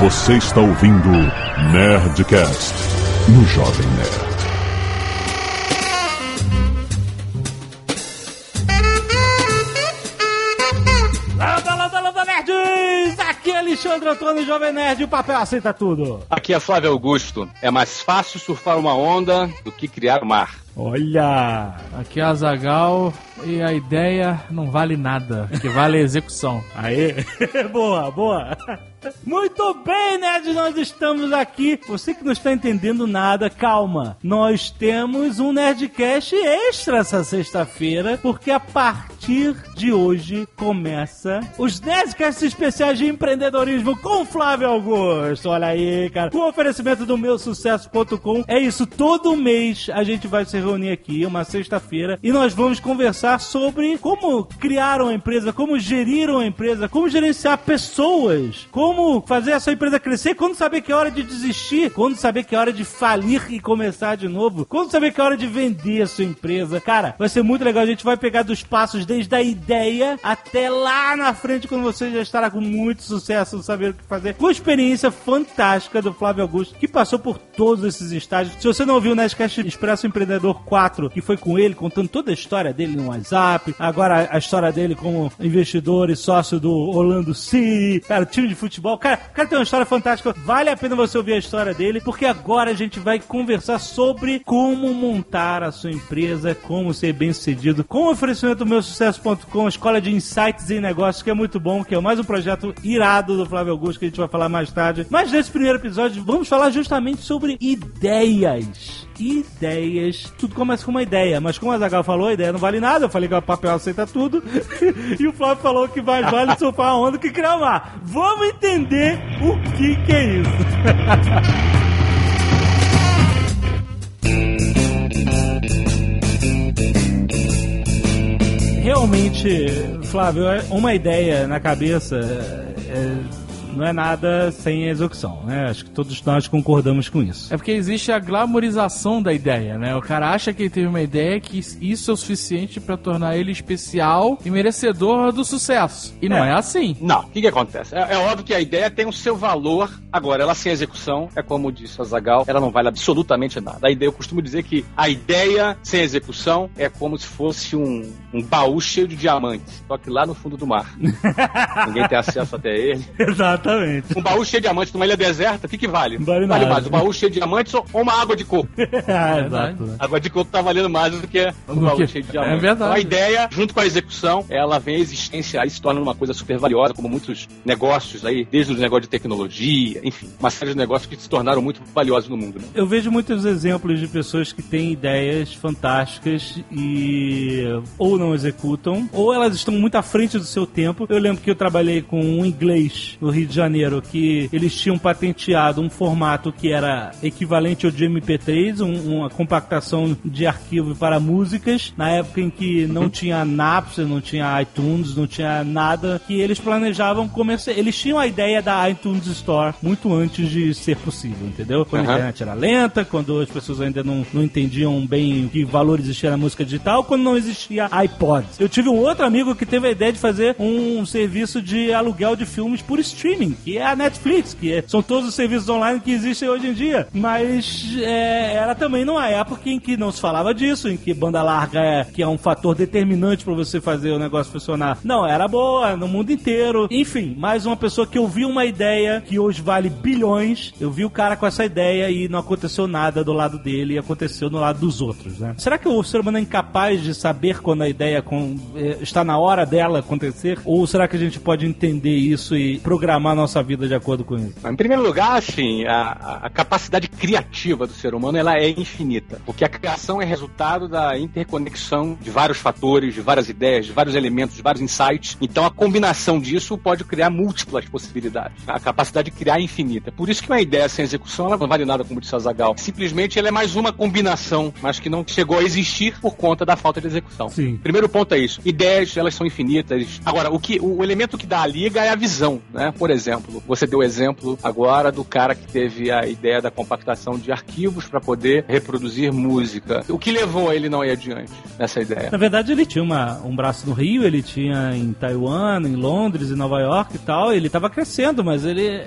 Você está ouvindo Nerdcast no Jovem Nerd. Landa, landa, landa, nerds! Aqui é Alexandre Antônio, Jovem Nerd, o papel aceita tudo. Aqui é Flávio Augusto. É mais fácil surfar uma onda do que criar o mar. Olha! Aqui é a Zagal e a ideia não vale nada, que vale é a execução. Aê! boa, boa! Muito bem, nerds, nós estamos aqui. Você que não está entendendo nada, calma. Nós temos um Nerdcast extra essa sexta-feira, porque a partir de hoje começa os Nerdcasts especiais de empreendedorismo com Flávio Augusto. Olha aí, cara. Com oferecimento do meu sucesso.com. É isso, todo mês a gente vai se reunir aqui, uma sexta-feira, e nós vamos conversar sobre como criar uma empresa, como gerir uma empresa, como gerenciar pessoas, como fazer a sua empresa crescer, quando saber que é hora de desistir, quando saber que é hora de falir e começar de novo, quando saber que é hora de vender a sua empresa. Cara, vai ser muito legal. A gente vai pegar dos passos desde a ideia até lá na frente, quando você já estará com muito sucesso, saber o que fazer. Com a experiência fantástica do Flávio Augusto, que passou por todos esses estágios. Se você não viu o Nerdcast Expresso Empreendedor 4, que foi com ele, contando toda a história dele no WhatsApp, agora a história dele como investidor e sócio do Orlando City, cara, time de futebol. Cara, cara tem uma história fantástica. Vale a pena você ouvir a história dele, porque agora a gente vai conversar sobre como montar a sua empresa, como ser bem sucedido, com o oferecimento do meu sucesso.com, escola de insights em negócios, que é muito bom, que é mais um projeto irado do Flávio Augusto, que a gente vai falar mais tarde. Mas nesse primeiro episódio, vamos falar justamente sobre ideias ideias. Tudo começa com uma ideia, mas como a Zagal falou, a ideia não vale nada. Eu falei que o papel aceita tudo. e o Flávio falou que mais vale surfar a onda que criar o mar. Vamos entender o que, que é isso. Realmente, Flávio, uma ideia na cabeça é, não é nada sem execução, né? Acho que todos nós concordamos com isso. É porque existe a glamorização da ideia, né? O cara acha que ele teve uma ideia que isso é o suficiente para tornar ele especial e merecedor do sucesso. E não é, é assim. Não, o que, que acontece? É, é, óbvio que a ideia tem o seu valor. Agora, ela sem execução, é como disse a Zagal, ela não vale absolutamente nada. A ideia, eu costumo dizer que a ideia sem execução é como se fosse um, um baú cheio de diamantes, só que lá no fundo do mar. Ninguém tem acesso até ele. Exato. Exatamente. Um baú cheio de diamantes numa ilha deserta, o que, que vale? Vale, vale mais. Um baú cheio de diamantes ou uma água de coco? é, exato. Né? Água de coco tá valendo mais do que um baú cheio de diamantes. É verdade. Então a ideia, junto com a execução, ela vem à existência aí se torna uma coisa super valiosa, como muitos negócios aí, desde o negócio de tecnologia, enfim, uma série de negócios que se tornaram muito valiosos no mundo. Né? Eu vejo muitos exemplos de pessoas que têm ideias fantásticas e ou não executam, ou elas estão muito à frente do seu tempo. Eu lembro que eu trabalhei com um inglês no Rio de Janeiro que eles tinham patenteado um formato que era equivalente ao de MP3, um, uma compactação de arquivo para músicas, na época em que não tinha Napster, não tinha iTunes, não tinha nada, que eles planejavam começar. Eles tinham a ideia da iTunes Store muito antes de ser possível, entendeu? Quando uhum. a internet era lenta, quando as pessoas ainda não, não entendiam bem que valor existia na música digital, quando não existia iPod. Eu tive um outro amigo que teve a ideia de fazer um serviço de aluguel de filmes por streaming, que é a Netflix, que é, são todos os serviços online que existem hoje em dia. Mas é, era também numa época em que não se falava disso, em que banda larga é, que é um fator determinante para você fazer o negócio funcionar. Não, era boa no mundo inteiro. Enfim, mais uma pessoa que ouviu uma ideia que hoje vale bilhões. Eu vi o cara com essa ideia e não aconteceu nada do lado dele e aconteceu no lado dos outros, né? Será que o ser humano é incapaz de saber quando a ideia com, é, está na hora dela acontecer? Ou será que a gente pode entender isso e programar a nossa vida de acordo com isso? Em primeiro lugar, assim, a, a, capacidade criativa do ser humano ela é infinita, porque a criação é resultado da interconexão de vários fatores, de várias ideias, de vários elementos, de vários insights. Então, a combinação disso pode criar múltiplas possibilidades. A capacidade de criar é infinita. Por isso que uma ideia sem execução ela não vale nada, como disse a Zagal. Simplesmente ela é mais uma combinação, mas que não chegou a existir por conta da falta de execução. Sim. Primeiro ponto é isso. Ideias, elas são infinitas. Agora, o que o elemento que dá a liga é a visão, né? Por exemplo, você deu o exemplo agora do cara que teve a ideia da compactação de arquivos para poder reproduzir música. O que levou ele não ir adiante nessa ideia? Na verdade, ele tinha uma, um braço no Rio, ele tinha em Taiwan, em Londres, em Nova York e tal. Ele estava crescendo, mas ele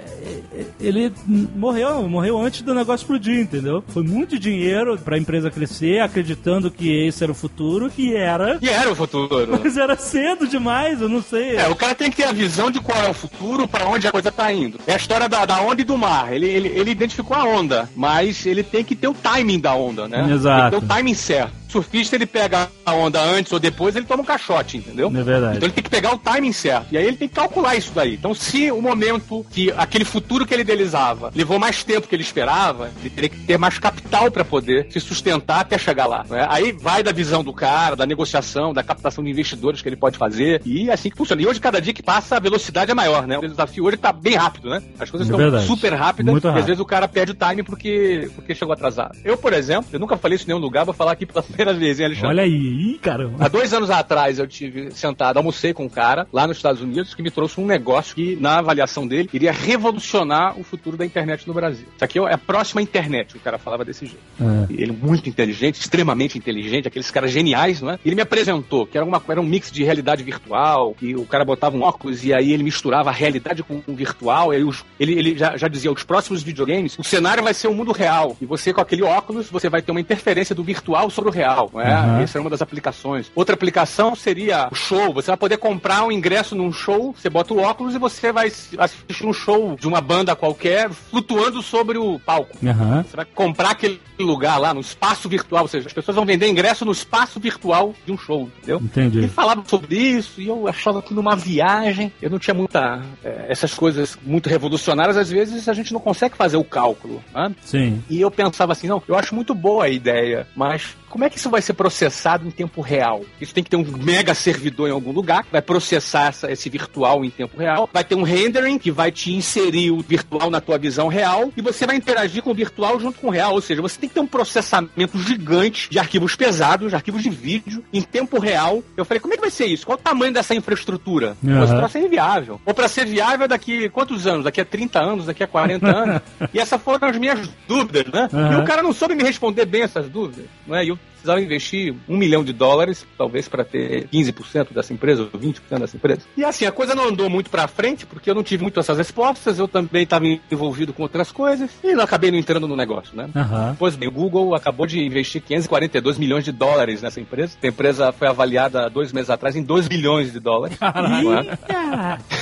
ele morreu, morreu antes do negócio explodir, entendeu? Foi muito dinheiro pra empresa crescer, acreditando que esse era o futuro, e era. E era o futuro. Mas era cedo demais, eu não sei. É, o cara tem que ter a visão de qual é o futuro, para onde a coisa tá indo. É a história da, da onda e do mar. Ele, ele, ele identificou a onda, mas ele tem que ter o timing da onda, né? Exato. Tem que ter o timing certo surfista ele pega a onda antes ou depois, ele toma um caixote, entendeu? É verdade. Então ele tem que pegar o timing certo. E aí ele tem que calcular isso daí. Então, se o momento que aquele futuro que ele idealizava levou mais tempo que ele esperava, ele teria que ter mais capital para poder se sustentar até chegar lá. Né? Aí vai da visão do cara, da negociação, da captação de investidores que ele pode fazer. E é assim que funciona. E hoje, cada dia que passa, a velocidade é maior, né? O desafio hoje tá bem rápido, né? As coisas É estão verdade. super rápidas Muito e rápido. às vezes o cara perde o time porque, porque chegou atrasado. Eu, por exemplo, eu nunca falei isso em nenhum lugar, vou falar aqui pela primeira vez, hein, Alexandre? Olha aí, ih, caramba. Há dois anos atrás eu tive sentado, almocei com um cara lá nos Estados Unidos que me trouxe um negócio que, na avaliação dele, iria revolucionar o futuro da internet no Brasil. Isso aqui é a próxima internet, o cara falava desse jeito. É. Ele muito inteligente, extremamente inteligente, aqueles caras geniais, não é? Ele me apresentou que era, uma, era um mix de realidade virtual, e o cara botava um óculos e aí ele misturava a realidade com o virtual, e ele, ele já, já dizia, os próximos videogames, o cenário vai ser o mundo real, e você com aquele óculos, você vai ter uma interferência do virtual sobre o real, é? Uhum. Essa é uma das aplicações. Outra aplicação seria o show, você vai poder comprar um ingresso num show, você bota o óculos e você vai assistir um show de uma banda qualquer, flutuando sobre o palco. Aham. Você vai comprar aquele lugar lá no espaço virtual, ou seja, as pessoas vão vender ingresso no espaço virtual de um show, entendeu? Entendi. Ele falava sobre isso e eu achava que numa viagem eu não tinha muita. eh, essas coisas muito revolucionárias, às vezes a gente não consegue fazer o cálculo. Né? Sim. E eu pensava assim, não, eu acho muito boa a ideia, mas como é que isso vai ser processado em tempo real? Isso tem que ter um mega servidor em algum lugar que vai processar essa- esse virtual em tempo real, vai ter um rendering que vai te inserir o virtual na tua visão real e você vai interagir com o virtual junto com o real, ou seja, você tem que ter um processamento gigante de arquivos pesados, de arquivos de vídeo em tempo real. Eu falei, como é que vai ser isso? Qual o tamanho dessa infraestrutura? Uhum. Para ser inviável. Ou para ser viável daqui quantos anos? Daqui a 30 anos, daqui a 40 anos. e essas foram as minhas dúvidas, né? Aham. E o cara não soube me responder bem essas dúvidas, não é? E precisava investir um milhão de dólares, talvez para ter 15% dessa empresa, ou 20% dessa empresa. E assim, a coisa não andou muito para frente, porque eu não tive muito essas respostas, eu também estava envolvido com outras coisas, e eu acabei não entrando no negócio, né? Aham. Pois bem, o Google acabou de investir 542 milhões de dólares nessa empresa. A empresa foi avaliada há dois meses atrás em 2 bilhões de dólares. Não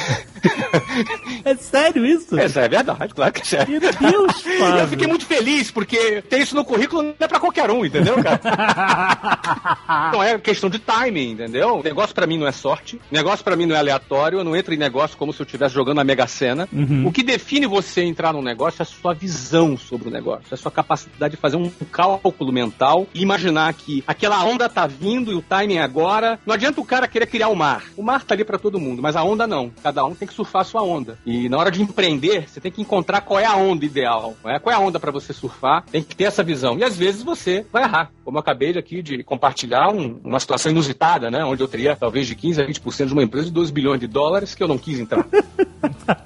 é? É sério isso? Essa é verdade, claro que é sério. Meu Deus, eu fiquei muito feliz, porque ter isso no currículo não é pra qualquer um, entendeu, cara? não é questão de timing, entendeu? O negócio pra mim não é sorte, negócio pra mim não é aleatório, eu não entro em negócio como se eu estivesse jogando a Mega Sena. Uhum. O que define você entrar num negócio é a sua visão sobre o negócio, é a sua capacidade de fazer um cálculo mental e imaginar que aquela onda tá vindo e o timing é agora. Não adianta o cara querer criar o mar. O mar tá ali pra todo mundo, mas a onda não. Cada um tem que surfar sua onda. E na hora de empreender, você tem que encontrar qual é a onda ideal. não é? Qual é a onda pra você surfar? Tem que ter essa visão. E às vezes você vai errar. Como eu acabei aqui de compartilhar um- uma situação inusitada, né? Onde eu teria talvez de 15 a 20% de uma empresa de 2 bilhões de dólares que eu não quis entrar.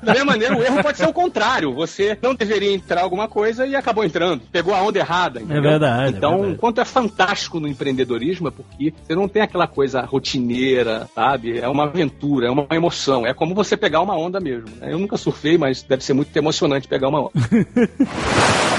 Da mesma maneira, o erro pode ser o contrário. Você não deveria entrar alguma coisa e acabou entrando. Pegou a onda errada. entendeu? verdade, é Então, verdade. o quanto é fantástico no empreendedorismo é porque você não tem aquela coisa rotineira, sabe? É uma aventura, é uma emoção. É como você pegar uma onda mesmo. Eu nunca surfei, mas deve ser muito emocionante pegar uma onda.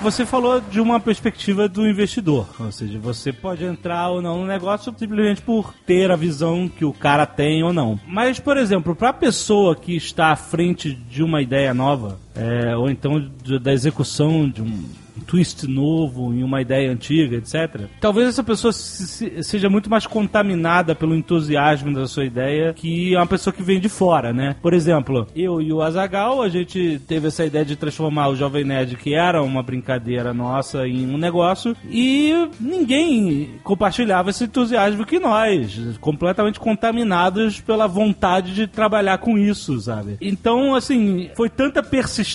Você falou de uma perspectiva do investidor, ou seja, você pode entrar ou não no negócio simplesmente por ter a visão que o cara tem ou não. Mas, por exemplo, para a pessoa que está à frente de uma ideia nova, é, ou então de- da execução de um twist novo em uma ideia antiga, etc. Talvez essa pessoa se- se- seja muito mais contaminada pelo entusiasmo da sua ideia que uma pessoa que vem de fora, né? Por exemplo, eu e o Azagal, a gente teve essa ideia de transformar o Jovem Nerd, que era uma brincadeira nossa, em um negócio, e ninguém compartilhava esse entusiasmo que nós, completamente contaminados pela vontade de trabalhar com isso, sabe? Então, assim, foi tanta persistência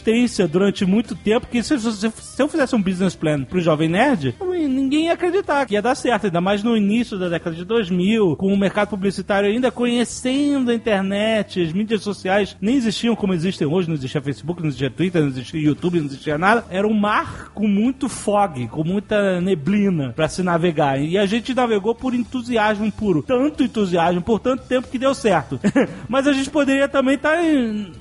durante muito tempo que se, se- se eu fizesse um business plan pro Jovem Nerd, ninguém ia acreditar que ia dar certo, ainda mais no início da década de 2000, com o mercado publicitário ainda conhecendo a internet, as mídias sociais nem existiam como existem hoje, não existia Facebook, não existia Twitter, não existia YouTube, não existia nada. Era um mar com muito fog, com muita neblina para se navegar. E a gente navegou por entusiasmo puro. Tanto entusiasmo, por tanto tempo que deu certo. Mas a gente poderia também estar tá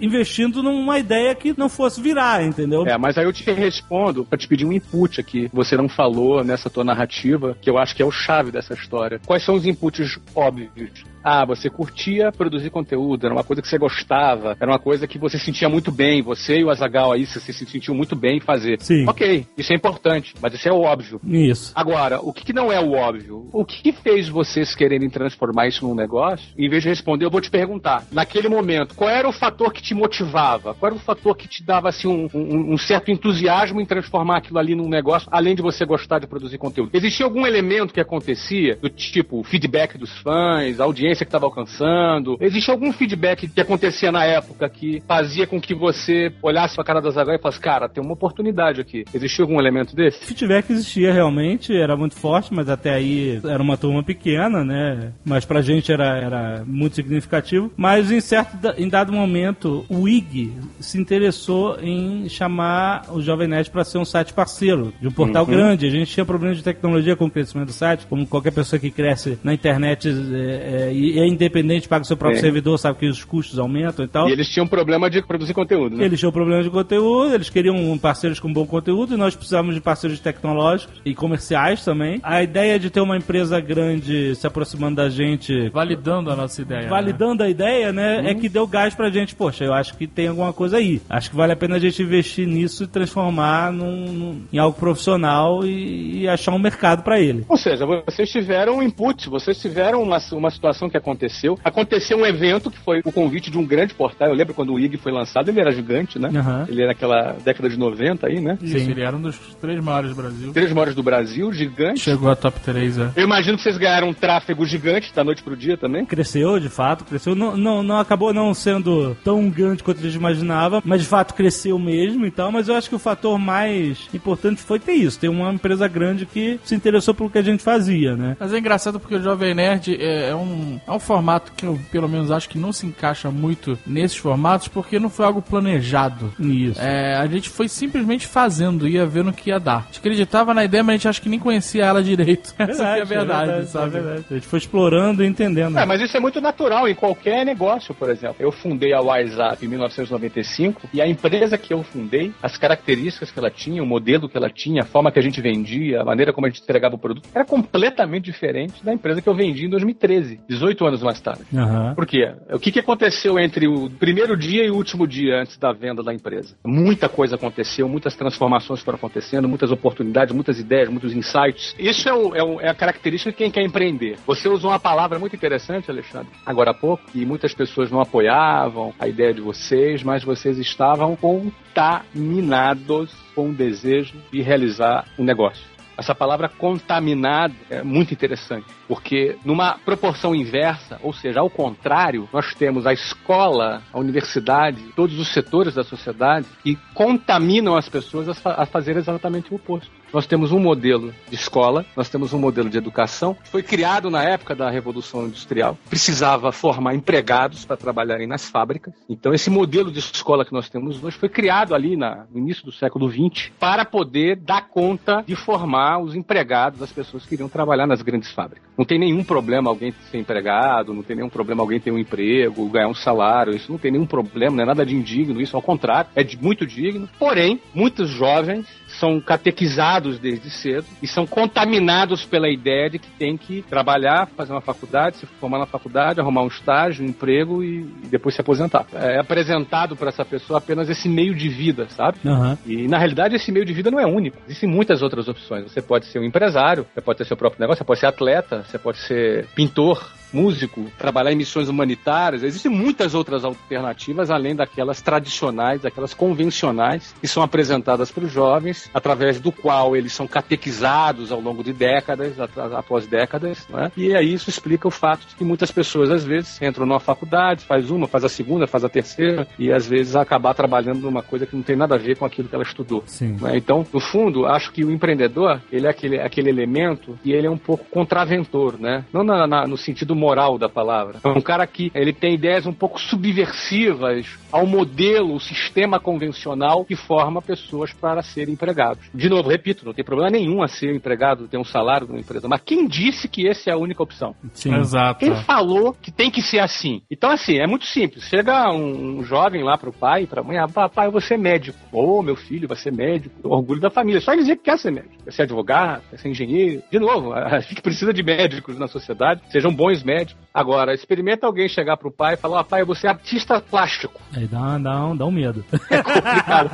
investindo numa ideia que não fosse virar, entendeu? É, mas aí eu te respondo para te pedir um input aqui. Você não falou nessa tua narrativa, que eu acho que é o chave dessa história. Quais são os inputs óbvios? Ah, você curtia produzir conteúdo, era uma coisa que você gostava, era uma coisa que você sentia muito bem, você e o Azagal aí, você se sentiu muito bem em fazer. Sim. Ok, isso é importante, mas isso é o óbvio. Isso. Agora, o que, que não é o óbvio? O que fez vocês quererem transformar isso num negócio? Em vez de responder, eu vou te perguntar. Naquele momento, qual era o fator que te motivava? Qual era o fator que te dava assim, um, um, um certo entusiasmo em transformar aquilo ali num negócio, além de você gostar de produzir conteúdo? Existia algum elemento que acontecia, do tipo feedback dos fãs, audiência? Audiência que estava alcançando? Existe algum feedback que acontecia na época que fazia com que você olhasse pra cara da Zagal e falasse, cara, tem uma oportunidade aqui. Existia algum elemento desse? Feedback existia realmente, era muito forte, mas até aí era uma turma pequena, né? Mas pra gente era, era muito significativo. Mas em certo, em dado momento, o IG se interessou em chamar o Jovem Nerd para ser um site parceiro de um portal uhum. grande. A gente tinha problemas de tecnologia com o crescimento do site, como qualquer pessoa que cresce na internet é, é, e é independente, paga o seu próprio é. servidor, sabe que os custos aumentam e tal. E eles tinham problema de produzir conteúdo, né? Eles tinham problema de conteúdo, eles queriam parceiros com bom conteúdo e nós precisávamos de parceiros tecnológicos e comerciais também. A ideia de ter uma empresa grande se aproximando da gente. Validando a nossa ideia. Validando né? a ideia, né? Hum. É que deu gás pra gente. Poxa, eu acho que tem alguma coisa aí. Acho que vale a pena a gente investir nisso e transformar num, num em algo profissional e, e achar um mercado para ele. Ou seja, vocês tiveram um input, vocês tiveram uma, uma situação que aconteceu. Aconteceu um evento que foi o convite de um grande portal. Eu lembro quando o IG foi lançado, ele era gigante, né? Uhum. Ele era naquela década de 90 aí, né? Sim, Sim. ele era um dos três maiores do Brasil. Três maiores do Brasil, gigante. Chegou a top 3, é. Eu imagino que vocês ganharam um tráfego gigante da noite pro dia também. Cresceu, de fato, cresceu. Não, não, não acabou não sendo tão grande quanto a gente imaginava, mas de fato cresceu mesmo e tal. Mas eu acho que o fator mais importante foi ter isso, ter uma empresa grande que se interessou pelo que a gente fazia, né? Mas é engraçado porque o Jovem Nerd é, é um, é um formato que eu, pelo menos, acho que não se encaixa muito nesses formatos porque não foi algo planejado. Isso. É, a gente foi simplesmente fazendo, ia vendo o que ia dar. A gente acreditava na ideia, mas a gente acha que nem conhecia ela direito. Verdade, Essa é a verdade, é verdade, sabe? É verdade. A gente foi explorando e entendendo. É, mas isso é muito natural em qualquer negócio, por exemplo. Eu fundei a WhatsApp em 1995 e a empresa que eu fundei, as características que ela tinha, o modelo que ela tinha, a forma que a gente vendia, a maneira como a gente entregava o produto, era completamente diferente da empresa que eu vendi em 2013, 18 anos mais tarde. Uhum. Por quê? O que, que aconteceu entre o primeiro dia e o último dia antes da venda da empresa? Muita coisa aconteceu, muitas transformações foram acontecendo, muitas oportunidades, muitas ideias, muitos insights. Isso é, o, é, o, é a característica de quem quer empreender. Você usou uma palavra muito interessante, Alexandre, agora há pouco, e muitas pessoas não apoiavam a ideia de vocês, mas vocês estavam contaminados com o desejo de realizar um negócio. Essa palavra contaminado é muito interessante, porque numa proporção inversa, ou seja, ao contrário, nós temos a escola, a universidade, todos os setores da sociedade que contaminam as pessoas a fazer exatamente o oposto. Nós temos um modelo de escola, nós temos um modelo de educação, que foi criado na época da Revolução Industrial, precisava formar empregados para trabalharem nas fábricas. Então, esse modelo de escola que nós temos hoje foi criado ali na, no início do século XX para poder dar conta de formar os empregados, as pessoas que iriam trabalhar nas grandes fábricas. Não tem nenhum problema alguém ser empregado, não tem nenhum problema alguém ter um emprego, ganhar um salário, isso não tem nenhum problema, não é nada de indigno, isso ao contrário, é de muito digno. Porém, muitos jovens são catequizados desde cedo e são contaminados pela ideia de que tem que trabalhar, fazer uma faculdade, se formar na faculdade, arrumar um estágio, um emprego e, depois se aposentar. É apresentado para essa pessoa apenas esse meio de vida, sabe? Uhum. E na realidade esse meio de vida não é único. Existem muitas outras opções. Você pode ser um empresário, você pode ter seu próprio negócio, você pode ser atleta, você pode ser pintor, músico, trabalhar em missões humanitárias. Existem muitas outras alternativas além daquelas tradicionais, daquelas convencionais que são apresentadas para os jovens, através do qual eles são catequizados ao longo de décadas, após décadas, né? e aí isso explica o fato de que muitas pessoas às vezes entram numa faculdade, faz uma, faz a segunda, faz a terceira e às vezes acabar trabalhando numa coisa que não tem nada a ver com aquilo que ela estudou. Né? Então, no fundo, acho que o empreendedor ele é aquele, aquele elemento e ele é um pouco contraventor, né? Não na, na, no sentido moral da palavra. É um cara que ele tem ideias um pouco subversivas ao modelo, o sistema convencional que forma pessoas para serem empregados. De novo, repito, não tem problema nenhum a ser empregado, ter um salário numa empresa, mas quem disse que essa é a única opção? Sim. Exato. Quem falou que tem que ser assim? Então, assim, é muito simples. Chega um, jovem lá para o pai, para a mãe, ah, papai, eu vou ser médico. Ô, oh, meu filho vai ser médico. Orgulho da família. Só dizer que quer ser médico. Quer ser advogado, quer ser engenheiro. De novo, a gente precisa de médicos na sociedade. Sejam bons médicos. Agora, experimenta alguém chegar pro pai e falar, ah, pai, eu vou ser artista plástico. Aí dá, dá, um, dá um medo. É complicado.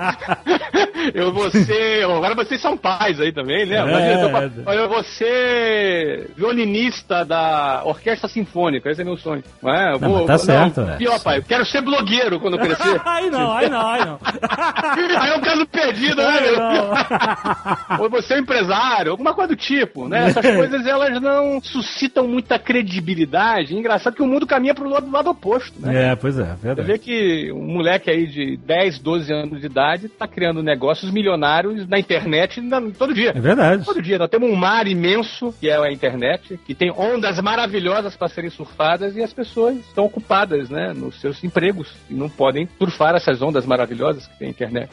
eu vou ser... Agora vocês são pais aí também, né? É, eu vou ser violinista da Orquestra Sinfônica. Esse é meu sonho. Não é? Eu vou, não, tá certo. Não, é. Pior, pai, eu quero ser blogueiro quando eu crescer. aí não, aí não, aí não. aí é um caso perdido, né? Não. Ou você é um empresário, alguma coisa do tipo, né? Essas coisas, elas não suscitam muita credibilidade. Engraçado que o mundo caminha pro lado, lado oposto, né? É, pois é, verdade. Você vê que um moleque aí de 10, 12 anos de idade tá criando negócios milionários na internet na, todo dia. É verdade. Todo dia. Nós temos um mar imenso, que é a internet, que tem ondas maravilhosas para serem surfadas e as pessoas estão ocupadas, né, nos seus empregos e não podem surfar essas ondas maravilhosas que tem a internet.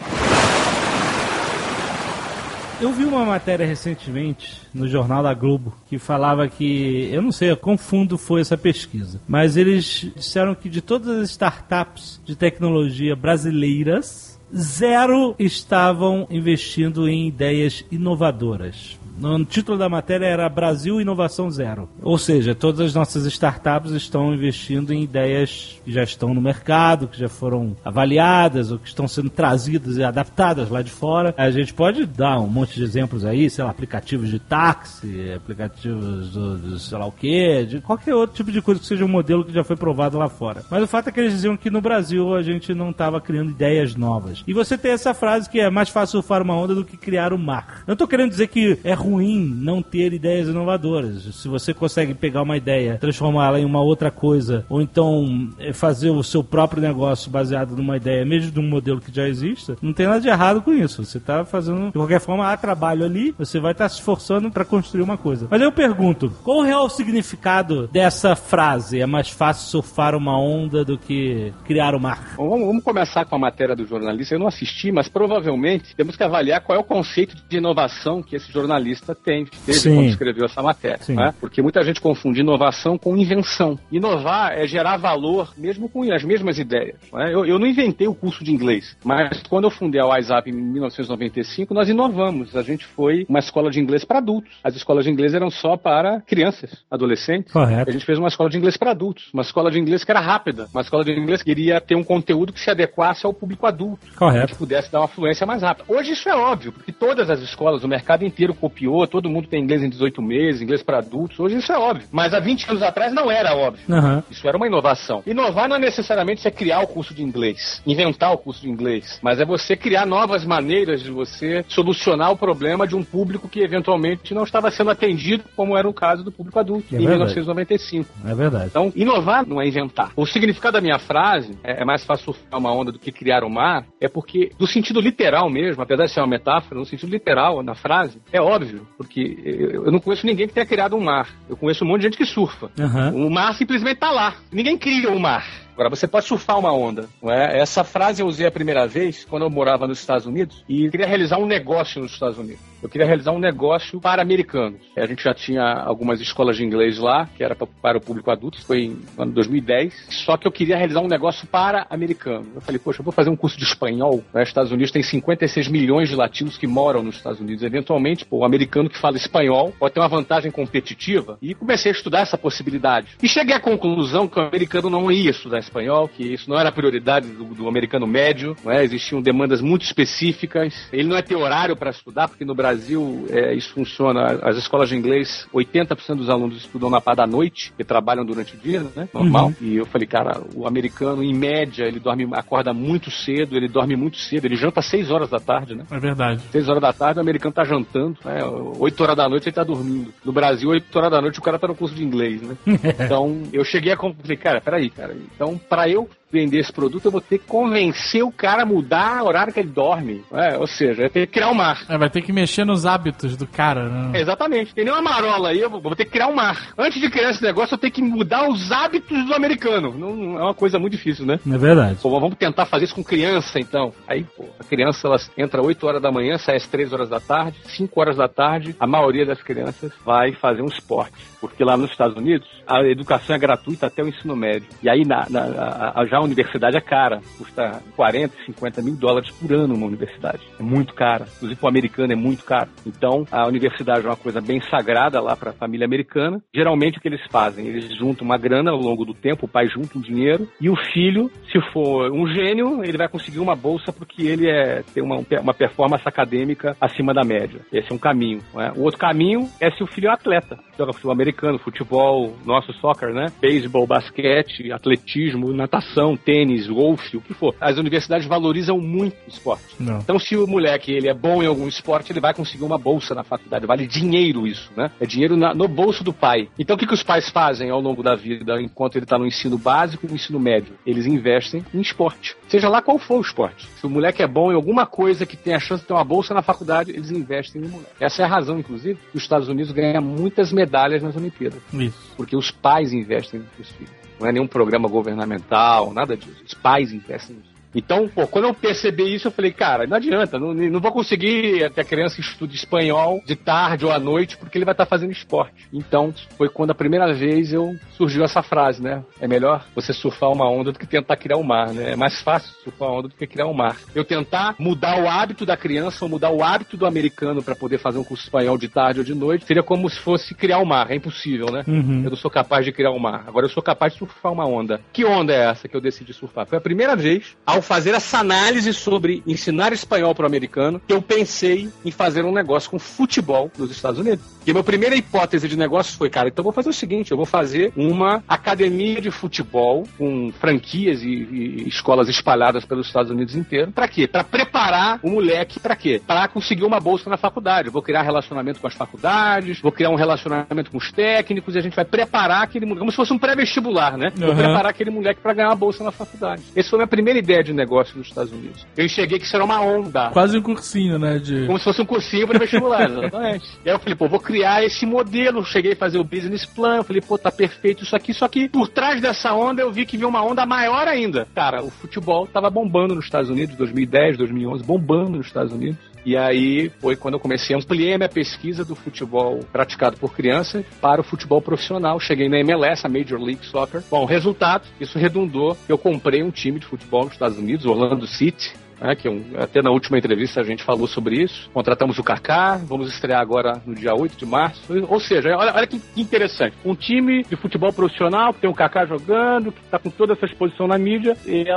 Eu vi uma matéria recentemente no jornal da Globo que falava que, eu não sei quão fundo foi essa pesquisa, mas eles disseram que de todas as startups de tecnologia brasileiras, zero estavam investindo em ideias inovadoras. No título da matéria era Brasil Inovação Zero. Ou seja, todas as nossas startups estão investindo em ideias que já estão no mercado, que já foram avaliadas ou que estão sendo trazidas e adaptadas lá de fora. A gente pode dar um monte de exemplos aí, sei lá, aplicativos de táxi, aplicativos do, do sei lá o quê, de qualquer outro tipo de coisa que seja um modelo que já foi provado lá fora. Mas o fato é que eles diziam que no Brasil a gente não estava criando ideias novas. E você tem essa frase que é mais fácil surfar uma onda do que criar o um mar. Não estou querendo dizer que é ruim não ter ideias inovadoras. Se você consegue pegar uma ideia, transformá-la em uma outra coisa, ou então eh, fazer o seu próprio negócio baseado numa ideia, mesmo de um modelo que já exista, não tem nada de errado com isso. Você está fazendo, de qualquer forma, há trabalho ali, você vai estar tá se esforçando para construir uma coisa. Mas eu pergunto, qual o real significado dessa frase? É mais fácil surfar uma onda do que criar o mar? Vamos, vamos começar com a matéria do jornalista. Eu não assisti, mas provavelmente temos que avaliar qual é o conceito de inovação que esse jornalista jornalista tem, teve Sim. quando escreveu essa matéria. Né? Porque muita gente confunde inovação com invenção. Inovar é gerar valor mesmo com as mesmas ideias. Né? Eu, eu, não inventei o curso de inglês, mas quando eu fundei a WhatsApp em 1995, nós inovamos. A gente foi uma escola de inglês para adultos. As escolas de inglês eram só para crianças, adolescentes. Correto. A gente fez uma escola de inglês para adultos, uma escola de inglês que era rápida, uma escola de inglês que queria ter um conteúdo que se adequasse ao público adulto. Correto. Que pudesse dar uma fluência mais rápida. Hoje isso é óbvio, porque todas as escolas, o mercado inteiro copiou copiou, todo mundo tem inglês em 18 meses, inglês para adultos. Hoje isso é óbvio. Mas há 20 anos atrás não era óbvio. Uhum. Isso era uma inovação. Inovar não é necessariamente você criar o curso de inglês, inventar o curso de inglês, mas é você criar novas maneiras de você solucionar o problema de um público que eventualmente não estava sendo atendido, como era o caso do público adulto é em verdade. 1995. É verdade. Então, inovar não é inventar. O significado da minha frase é, é mais fácil surfar uma onda do que criar o um mar, é porque, no sentido literal mesmo, apesar de ser uma metáfora, no sentido literal na frase, é óbvio porque eu, não conheço ninguém que tenha criado um mar. Eu conheço um monte de gente que surfa. Uhum. O mar simplesmente tá lá. Ninguém cria o um mar. Agora, você pode surfar uma onda. Não é? Essa frase eu usei a primeira vez quando eu morava nos Estados Unidos e queria realizar um negócio nos Estados Unidos. Eu queria realizar um negócio para americanos. A gente já tinha algumas escolas de inglês lá, que era para o público adulto, foi em ano 2010. Só que eu queria realizar um negócio para americanos. Eu falei, poxa, eu vou fazer um curso de espanhol. Né? Os Estados Unidos tem 56 milhões de latinos que moram nos Estados Unidos. Eventualmente, pô, o americano que fala espanhol pode ter uma vantagem competitiva. E comecei a estudar essa possibilidade. E cheguei à conclusão que o americano não ia estudar espanhol, que isso não era prioridade do, do americano médio, é? existiam demandas muito específicas. Ele não é ter horário para estudar, porque no Brasil é, isso funciona. As escolas de inglês, 80% dos alunos estudam na parte da noite, que trabalham durante o dia, né? Normal. Uhum. E eu falei, cara, o americano, em média, ele dorme, acorda muito cedo, ele dorme muito cedo, ele janta às 6 horas da tarde, né? É verdade. 6 horas da tarde, o americano tá jantando, né? 8 horas da noite ele tá dormindo. No Brasil, 8 horas da noite, o cara tá no curso de inglês, né? então, eu cheguei a falei, cara, peraí, cara. Então, para eu vender esse produto, eu vou ter que convencer o cara a mudar o horário que ele dorme. É, ou seja, vai ter que criar um mar. É, vai ter que mexer nos hábitos do cara, né? exatamente. Tem nenhuma marola aí, eu vou, ter que criar um mar. Antes de criar esse negócio, eu tenho que mudar os hábitos do americano. Não, é uma coisa muito difícil, né? É verdade. Pô, vamos tentar fazer isso com criança, então. Aí, pô, a criança, ela entra 8 horas da manhã, sai às 3 horas da tarde, 5 horas da tarde, a maioria das crianças vai fazer um esporte. Porque lá nos Estados Unidos, a educação é gratuita até o ensino médio. E aí, na, na a, já universidade é cara. Custa 40, 50 mil dólares por ano uma universidade. É muito cara. Inclusive, o americano é muito caro. Então, a universidade é uma coisa bem sagrada lá para a família americana. Geralmente, o que eles fazem? Eles juntam uma grana ao longo do tempo, o pai junta um dinheiro, e o filho, se for um gênio, ele vai conseguir uma bolsa porque ele é, tem uma, uma performance acadêmica acima da média. Esse é um caminho. É? O outro caminho é se o filho é atleta. Joga futebol americano, futebol, nosso soccer, né? Beisebol, basquete, atletismo, natação, tênis, golfe, o que for. As universidades valorizam muito o esporte. Não. Então, se o moleque ele é bom em algum esporte, ele vai conseguir uma bolsa na faculdade. Vale dinheiro isso, né? É dinheiro na, no bolso do pai. Então, o que, que os pais fazem ao longo da vida, enquanto ele está no ensino básico e no ensino médio? Eles investem em esporte. Seja lá qual for o esporte. Se o moleque é bom em alguma coisa que tem a chance de ter uma bolsa na faculdade, eles investem no moleque. Essa é a razão, inclusive, que os Estados Unidos ganham muitas medalhas nas Olimpíadas. Isso. Porque os pais investem nos filhos. Não é nenhum programa governamental, nada disso. Os pais investem nisso. Então, pô, quando eu percebi isso, eu falei, cara, não adianta, não, não vou conseguir ter a criança que estuda espanhol de tarde ou à noite, porque ele vai estar fazendo esporte. Então, foi quando a primeira vez eu surgiu essa frase, né? É melhor você surfar uma onda do que tentar criar um mar, né? É mais fácil surfar uma onda do que criar um mar. Eu tentar mudar o hábito da criança ou mudar o hábito do americano para poder fazer um curso espanhol de tarde ou de noite, seria como se fosse criar um mar. É impossível, né? Uhum. Eu não sou capaz de criar um mar. Agora eu sou capaz de surfar uma onda. Que onda é essa que eu decidi surfar? Foi a primeira vez, ao fazer essa análise sobre ensinar espanhol para o americano, eu pensei em fazer um negócio com futebol nos Estados Unidos. E a minha primeira hipótese de negócio foi, cara, então eu vou fazer o seguinte, eu vou fazer uma academia de futebol com franquias e, e escolas espalhadas pelos Estados Unidos inteiro. Para quê? Para preparar o moleque para quê? Para conseguir uma bolsa na faculdade. Eu vou criar relacionamento com as faculdades, vou criar um relacionamento com os técnicos e a gente vai preparar aquele moleque, como se fosse um pré-vestibular, né? Vou preparar aquele moleque para ganhar uma bolsa na faculdade. Essa foi a minha primeira ideia de negócio nos Estados Unidos. Eu enxerguei que isso era uma onda. Quase um cursinho, né? De... Como se fosse um cursinho para vestibular, exatamente. e aí eu falei, pô, vou criar esse modelo. Cheguei a fazer o business plan, eu falei, pô, tá perfeito isso aqui. Só que por trás dessa onda eu vi que vinha uma onda maior ainda. Cara, o futebol tava bombando nos Estados Unidos, 2010, 2011, bombando nos Estados Unidos. E aí foi quando eu comecei a ampliar a minha pesquisa do futebol praticado por crianças para o futebol profissional. Cheguei na MLS, a Major League Soccer. Bom, resultado, isso redundou. Eu comprei um time de futebol nos Estados Unidos, Orlando City, né, que um, até na última entrevista a gente falou sobre isso. Contratamos o Kaká, vamos estrear agora no dia 8 de março. Ou seja, olha, olha que interessante. Um time de futebol profissional que tem o Kaká jogando, que está com toda essa exposição na mídia,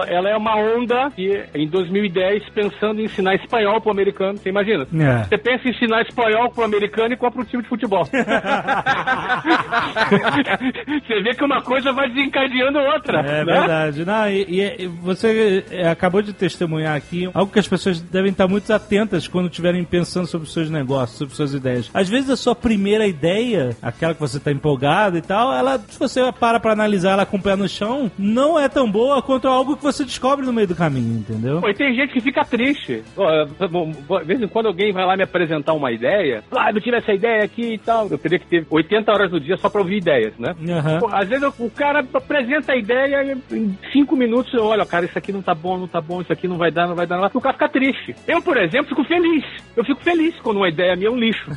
ela é uma onda que em 2010 pensando em ensinar espanhol para o americano. Você imagina? É. Você pensa em ensinar espanhol para o americano e compra um time de futebol. Você vê que uma coisa vai desencadeando outra. É né? verdade. Não, e, e você acabou de testemunhar aqui algo que as pessoas devem estar muito atentas quando estiverem pensando sobre os seus negócios, sobre suas ideias. Às vezes a sua primeira ideia, aquela que você está empolgado e tal, ela, se você para para analisar ela com o pé no chão, não é tão boa quanto algo que você descobre no meio do caminho, entendeu? Pô, e tem gente que fica triste. De vez em quando alguém vai lá me apresentar uma ideia, ah, eu tive essa ideia aqui e tal. Eu teria que ter 80 horas do dia só para ouvir ideias, né? Uhum. Pô, às vezes o cara apresenta a ideia e em 5 minutos eu olho, cara, isso aqui não tá bom, não tá bom, isso aqui não vai dar, não vai dando lá, o cara fica triste. Eu, por exemplo, fico feliz. Eu fico feliz quando uma ideia minha é um lixo.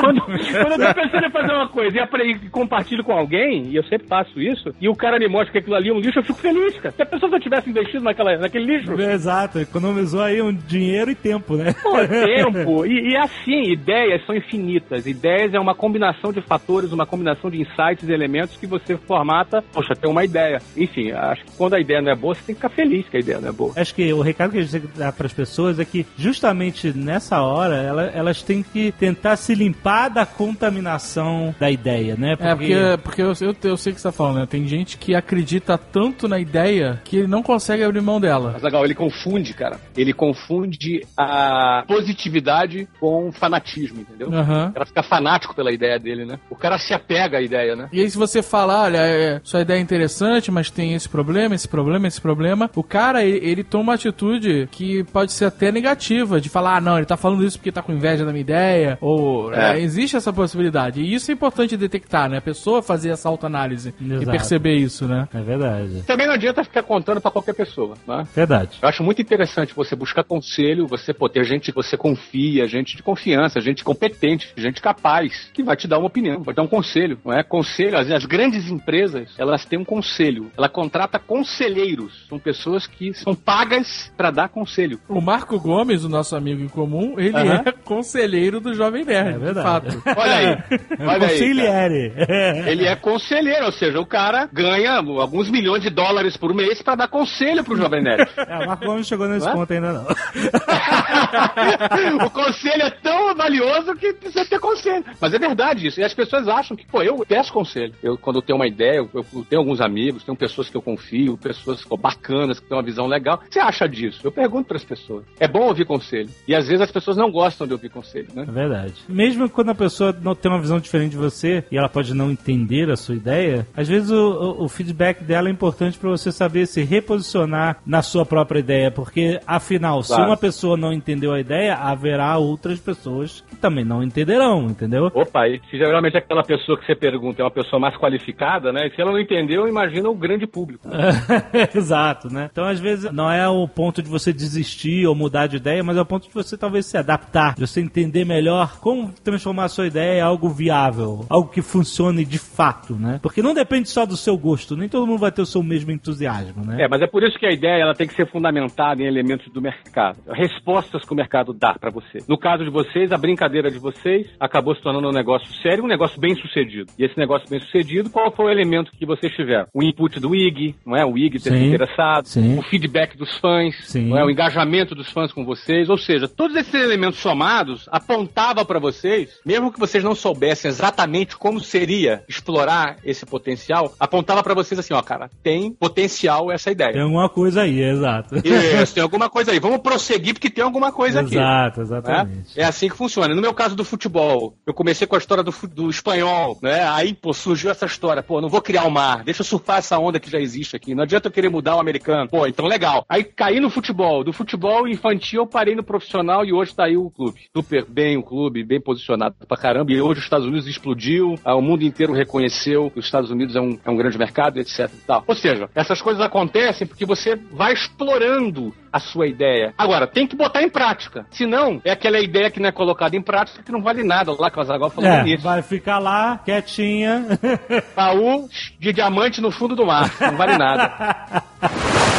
quando, quando eu tô pensando em fazer uma coisa e, e compartilho com alguém, e eu sempre faço isso, e o cara me mostra que aquilo ali é um lixo, eu fico feliz, cara. Se a pessoa só tivesse investido naquela, naquele lixo, Exato, economizou aí um dinheiro e tempo, né? Pô, tempo. E, e assim, ideias são infinitas. Ideias é uma combinação de fatores, uma combinação de insights e elementos que você formata. Poxa, tem uma ideia. Enfim, acho que quando a ideia não é boa, você tem que ficar feliz que a ideia não é boa. Acho que o recado que a gente dar para as pessoas é que justamente nessa hora ela- elas têm que tentar se limpar da contaminação da ideia, né? É, porque, porque eu, eu, eu sei o que você tá falando, né? Tem gente que acredita tanto na ideia que ele não consegue abrir mão dela. Mas legal, ele confunde, cara. Ele confunde a positividade com fanatismo, entendeu? Aham. O cara fica fanático pela ideia dele, né? O cara se apega à ideia, né? E aí, se você falar, olha, é, sua ideia é interessante, mas tem esse problema, esse problema, esse problema, o cara, ele, ele toma uma atitude que pode ser até negativa, de falar, ah, não, ele tá falando isso porque tá com inveja da minha ideia, ou É. é, existe essa possibilidade. E isso é importante detectar, né? A pessoa fazer essa autoanálise e Exato. perceber isso, né? É verdade. Também não adianta ficar contando pra qualquer pessoa, né? Verdade. Eu acho muito interessante você buscar conselho, você pô, ter gente que você confia, gente de confiança, gente competente, gente capaz, que vai te dar uma opinião, vai te dar um conselho, não é? Conselho, as, as grandes empresas, elas têm um conselho. Ela contrata conselheiros, são pessoas que são pagas pra dar conselho. O Marco Gomes, o nosso amigo em comum, ele Aham. é conselheiro do Jovem Nerd, É de verdade. fato. Olha aí, É olha aí. Ele é conselheiro, ou seja, o cara ganha alguns milhões de dólares por mês pra dar conselho pro Jovem Nerd. É, o Marco Gomes chegou nesse Ué? ponto ainda não. o conselho é tão valioso que precisa ter conselho. Mas é verdade isso. E as pessoas acham que, pô, eu peço conselho. Eu, quando eu tenho uma ideia, eu, eu tenho alguns amigos, tenho pessoas que eu confio, pessoas pô, bacanas, que têm uma visão legal. O que você acha disso? Eu pergunto para as pessoas. É bom ouvir conselho. E às vezes as pessoas não gostam de ouvir conselho, né? É verdade. Mesmo quando a pessoa não tem uma visão diferente de você e ela pode não entender a sua ideia, às vezes o, o- o feedback dela é importante para você saber se reposicionar na sua própria ideia, porque afinal, se Claro. uma pessoa não entendeu a ideia, haverá outras pessoas que também não entenderão, entendeu? Opa, e se geralmente aquela pessoa que você pergunta é uma pessoa mais qualificada, né? E se ela não entendeu, imagina o grande público. Exato, né? Então, às vezes, não é o ponto de você desistir ou mudar de ideia, mas é o ponto de você talvez se adaptar, de você entender melhor como transformar a sua ideia em algo viável, algo que funcione de fato, né? Porque não depende só do seu gosto, nem todo mundo vai ter o seu mesmo entusiasmo, né? É, mas é por isso que a ideia ela tem que ser fundamentada em elementos do mercado, respostas que o mercado dá para você. No caso de vocês, a brincadeira de vocês acabou se tornando um negócio sério, um negócio bem sucedido. E esse negócio bem sucedido, qual foi o elemento que vocês tiveram? O input do IG, não é? O IG ter se Sim. interessado, Sim. o feedback dos fãs, Sim. é? O engajamento dos fãs com vocês, ou seja, todos esses elementos somados apontavam para vocês, mesmo que vocês não soubessem exatamente como seria explorar esse potencial, apontava para vocês assim, ó, cara, tem potencial essa ideia. Tem alguma coisa aí, exato. Isso, tem alguma coisa aí. Vamos prosseguir porque tem alguma coisa aqui. Exato, né? exatamente. É assim que funciona. No meu caso do futebol, eu comecei com a história do, do espanhol, né? Aí, pô, surgiu essa história. Pô, não vou criar o mar, deixa eu surfar essa onda que já existe aqui. Não adianta eu querer mudar o americano. Pô, então legal. Aí caí no futebol. Do futebol infantil, eu parei no profissional e hoje tá aí o clube. Super bem o clube, bem posicionado pra caramba. E hoje os Estados Unidos explodiu, ah, o mundo inteiro reconheceu que os Estados Unidos é um, é um grande mercado, etc. e tal. Ou seja, essas coisas acontecem porque você vai explorando a sua ideia. Agora, tem que botar em prática. Senão, é aquela ideia que não é colocada em prática que não vale nada. Lá que o Azaghal falou É, nisso. vai ficar lá, quietinha. Baú de diamante no fundo do mar. Não vale nada.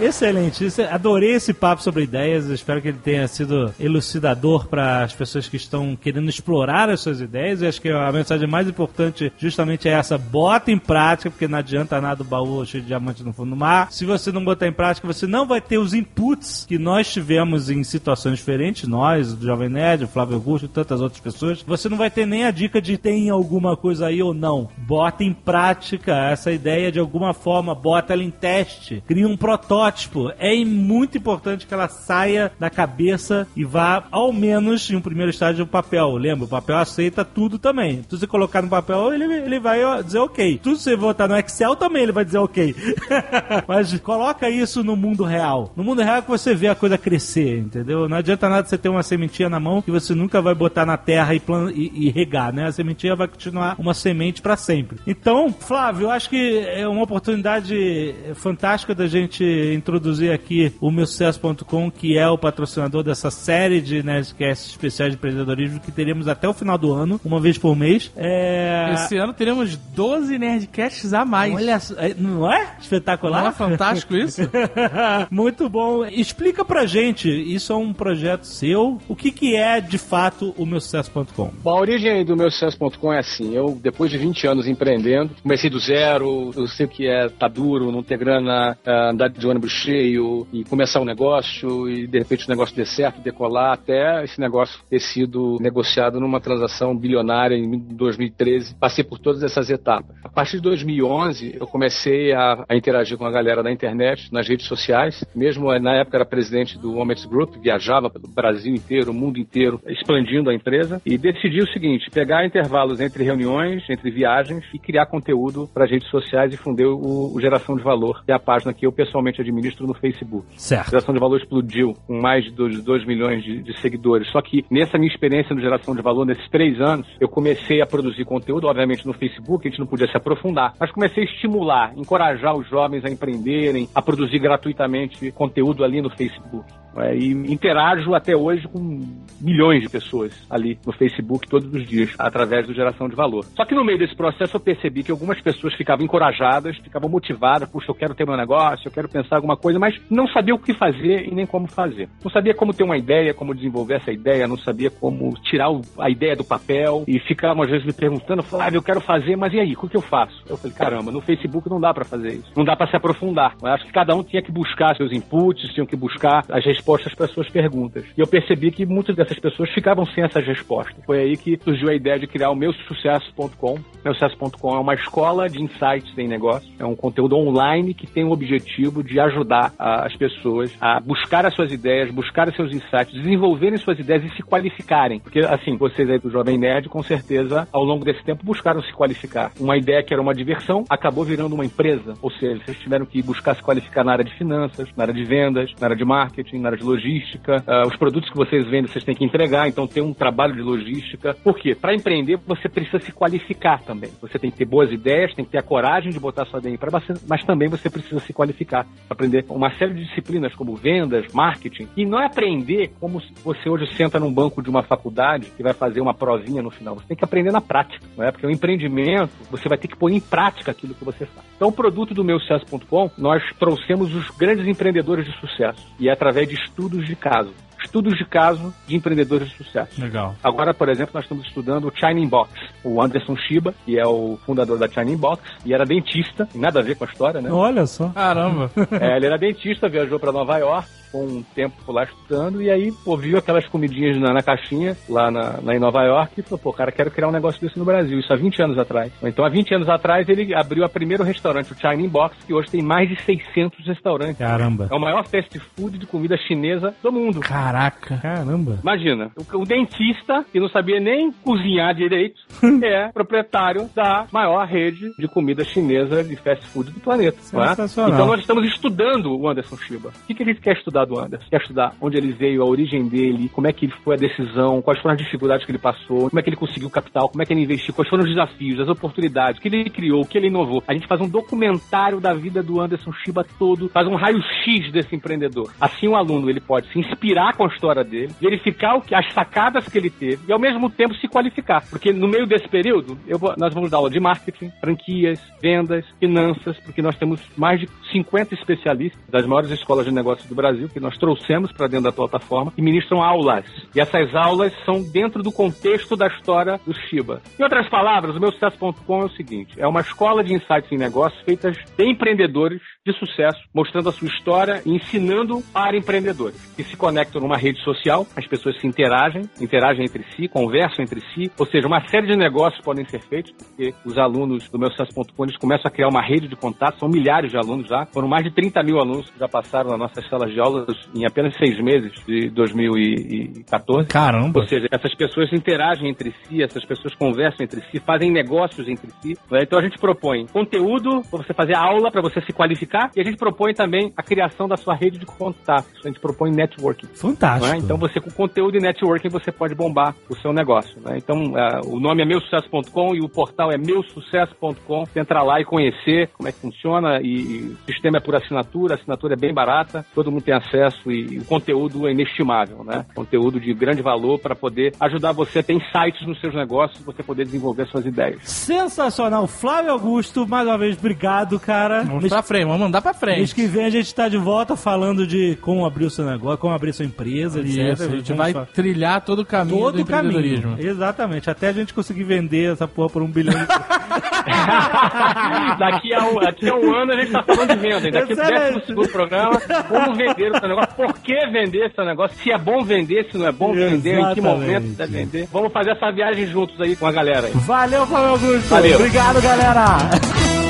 Excelente, Isso- adorei esse papo sobre ideias. Espero que ele tenha sido elucidador para as pessoas que estão querendo explorar as suas ideias. Eu acho que a mensagem mais importante justamente é essa: bota em prática, porque não adianta nada o baú cheio de diamante no fundo do mar. Se você não botar em prática, você não vai ter os inputs que nós tivemos em situações diferentes, nós, o Jovem Nerd, o Flávio Augusto e tantas outras pessoas. Você não vai ter nem a dica de tem alguma coisa aí ou não. Bota em prática essa ideia de alguma forma, bota ela em teste, cria um protótipo. É muito importante que ela saia da cabeça e vá, ao menos, em um primeiro estágio, o papel. Lembra, o papel aceita tudo também. Se você colocar no papel, ele, ele vai dizer ok. Tudo que você botar no Excel também, ele vai dizer ok. Mas coloca isso no mundo real. No mundo real é que você vê a coisa crescer, entendeu? Não adianta nada você ter uma sementinha na mão que você nunca vai botar na terra e, e- e regar, né? A sementinha vai continuar uma semente pra sempre. Então, Flávio, eu acho que é uma oportunidade fantástica da gente introduzir aqui o meu sucesso.com, que é o patrocinador dessa série de Nerdcasts especiais de empreendedorismo que teremos até o final do ano, uma vez por mês. É... Esse ano teremos 12 Nerdcasts a mais. Olha, só, é, não é espetacular? Não é fantástico isso? Muito bom. Explica pra gente, isso é um projeto seu, o que, que é de fato o meu sucesso.com? Bom, a origem do meu sucesso.com é assim, eu depois de 20 anos empreendendo, comecei do zero, eu sei o que é tá duro, não ter grana, é, andar de ônibus cheio e começar um negócio e de repente o negócio der certo, decolar, até esse negócio ter sido negociado numa transação bilionária em 2013. Passei por todas essas etapas. A partir de 2011, eu comecei a, a interagir com a galera da internet, nas redes sociais. Mesmo na época era presidente do Moments Group, viajava pelo Brasil inteiro, o mundo inteiro, expandindo a empresa e decidi o seguinte: pegar intervalos entre reuniões, entre viagens e criar conteúdo para as redes sociais e fundei o, o, Geração de Valor, que é a página que eu pessoalmente administro no Facebook. Certo. Geração de Valor explodiu com mais de 2 milhões de, de seguidores. Só que nessa minha experiência no Geração de Valor, nesses três anos, eu comecei a produzir conteúdo, obviamente no Facebook, a gente não podia se aprofundar, mas comecei a estimular, encorajar os jovens a empreenderem, a produzir gratuitamente conteúdo ali no Facebook. É, e interajo até hoje com milhões de pessoas ali no Facebook todos os dias, através do Geração de Valor. Só que no meio desse processo eu percebi que algumas pessoas ficavam encorajadas, ficavam motivadas, puxa, eu quero ter meu negócio, eu quero pensar alguma coisa, mas não sabia o que fazer e nem como fazer. Não sabia como ter uma ideia, como desenvolver essa ideia, não sabia como tirar a ideia do papel e ficavam às vezes me perguntando, Flávio, eu quero fazer, mas e aí, o que eu faço? Eu falei, caramba, no Facebook não dá para fazer isso. Não dá para se aprofundar. Eu acho que cada um tinha que buscar seus inputs, tinham que buscar as respostas para suas perguntas. E eu percebi que muitas dessas pessoas ficavam sem essas respostas. Foi aí que surgiu a ideia de criar o meu sucesso.com. Meu sucesso.com é uma escola de insights em negócio. É um conteúdo online que tem o objetivo de ajudar as pessoas a buscar as suas ideias, buscar os seus insights, desenvolverem suas ideias e se qualificarem. Porque, assim, vocês aí do Jovem Nerd, com certeza, ao longo desse tempo, buscaram se qualificar. Uma ideia que era uma diversão acabou virando uma empresa. Ou seja, vocês tiveram que buscar se qualificar na área de finanças, na área de vendas, na área de marketing, na área de logística uh, os produtos que vocês vendem vocês têm que entregar, então tem um trabalho de logística. Por quê? Para empreender você precisa se qualificar também. Você tem que ter boas ideias, tem que ter a coragem de botar sua ideia para mas também você precisa se qualificar, aprender uma série de disciplinas como vendas, marketing, e não é aprender como você hoje senta num banco de uma faculdade que vai fazer uma provinha no final. Você tem que aprender na prática, não é? Porque o empreendimento, você vai ter que pôr em prática aquilo que você faz. Então, o produto do meu sucesso.com, nós trouxemos os grandes empreendedores de sucesso e é através de estudos de caso. Estudos de caso de empreendedores de sucesso. Legal. Agora, por exemplo, nós estamos estudando o China Box. O Anderson Shiba, que é o fundador da China Box, e era dentista, nada a ver com a história, né? Olha só. Caramba. É, ele era dentista, viajou para Nova York, ficou um tempo lá estudando e aí, pô, viu aquelas comidinhas na, na caixinha lá, na, lá em Nova York e falou, pô, cara, quero criar um negócio desse no Brasil. Isso há 20 anos atrás. Então, há 20 anos atrás, ele abriu o primeiro restaurante, o China Box, que hoje tem mais de 600 restaurantes. Caramba. É o maior fast food de comida chinesa do mundo. Caraca. Caramba. Imagina, o, o dentista, que não sabia nem cozinhar direito, é proprietário da maior rede de comida chinesa de fast food do planeta. É? Então, nós estamos estudando o Anderson Shiba. O que, que ele quer estudar? Do Anderson. Quer estudar onde ele veio, a origem dele, como é que foi a decisão, quais foram as dificuldades que ele passou, como é que ele conseguiu capital, como é que ele investiu, quais foram os desafios, as oportunidades, o que ele criou, o que ele inovou. A gente faz um documentário da vida do Anderson Shiba todo, faz um raio-x desse empreendedor. Assim o aluno ele pode se inspirar com a história dele, verificar o que, as sacadas que ele teve e ao mesmo tempo se qualificar. Porque no meio desse período, vou, nós vamos dar aula de marketing, franquias, vendas, finanças, porque nós temos mais de 50 especialistas das maiores escolas de negócios do Brasil que nós trouxemos para dentro da plataforma e ministram aulas. E essas aulas são dentro do contexto da história do Shiba. Em outras palavras, o meu sucesso.com é o seguinte: é uma escola de insights em negócios feitas de empreendedores de sucesso, mostrando a sua história e ensinando para empreendedores que se conectam numa rede social, as pessoas se interagem, interagem entre si, conversam entre si, ou seja, uma série de negócios podem ser feitos, porque os alunos do meu sucesso.com eles começam a criar uma rede de contatos, são milhares de alunos já, foram mais de 30 mil alunos que já passaram nas nossas salas de aula pessoas em apenas seis meses de 2014. Caramba. Ou seja, essas pessoas interagem entre si, essas pessoas conversam entre si, fazem negócios entre si. né? Então a gente propõe conteúdo para você fazer aula, para você se qualificar, e a gente propõe também a criação da sua rede de contatos. A gente propõe networking. Fantástico. né? Então você com conteúdo e networking você pode bombar o seu negócio. né? Então ah, o nome é meusucesso.com e o portal é meusucesso.com. Você entra lá e conhecer como é que funciona e, e o sistema é por assinatura, a assinatura é bem barata, todo mundo tem acesso e, o conteúdo é inestimável, né? Conteúdo de grande valor para poder ajudar você a ter insights nos seus negócios, você poder desenvolver suas ideias. Sensacional. Flávio Augusto, mais uma vez, obrigado, cara. Vamos Mês- pra frente, vamos mandar pra Mês frente. que vem a gente tá de volta falando de como abrir o seu negócio, como abrir sua empresa, etc. Isso, a gente Vamos vai fa- trilhar todo o caminho do todo o empreendedorismo. caminho. Exatamente. Até a gente conseguir vender essa porra por um bilhão de daqui, a um, daqui a um ano a gente tá falando de venda. hein? Daqui ao segundo programa, como vender o seu negócio, por que vender o seu negócio, se é bom vender, se não é bom vender, em que Exatamente. momento deve vender. Vamos fazer essa viagem juntos aí com a galera aí. Valeu, Flávio Augusto. Valeu. Obrigado, galera.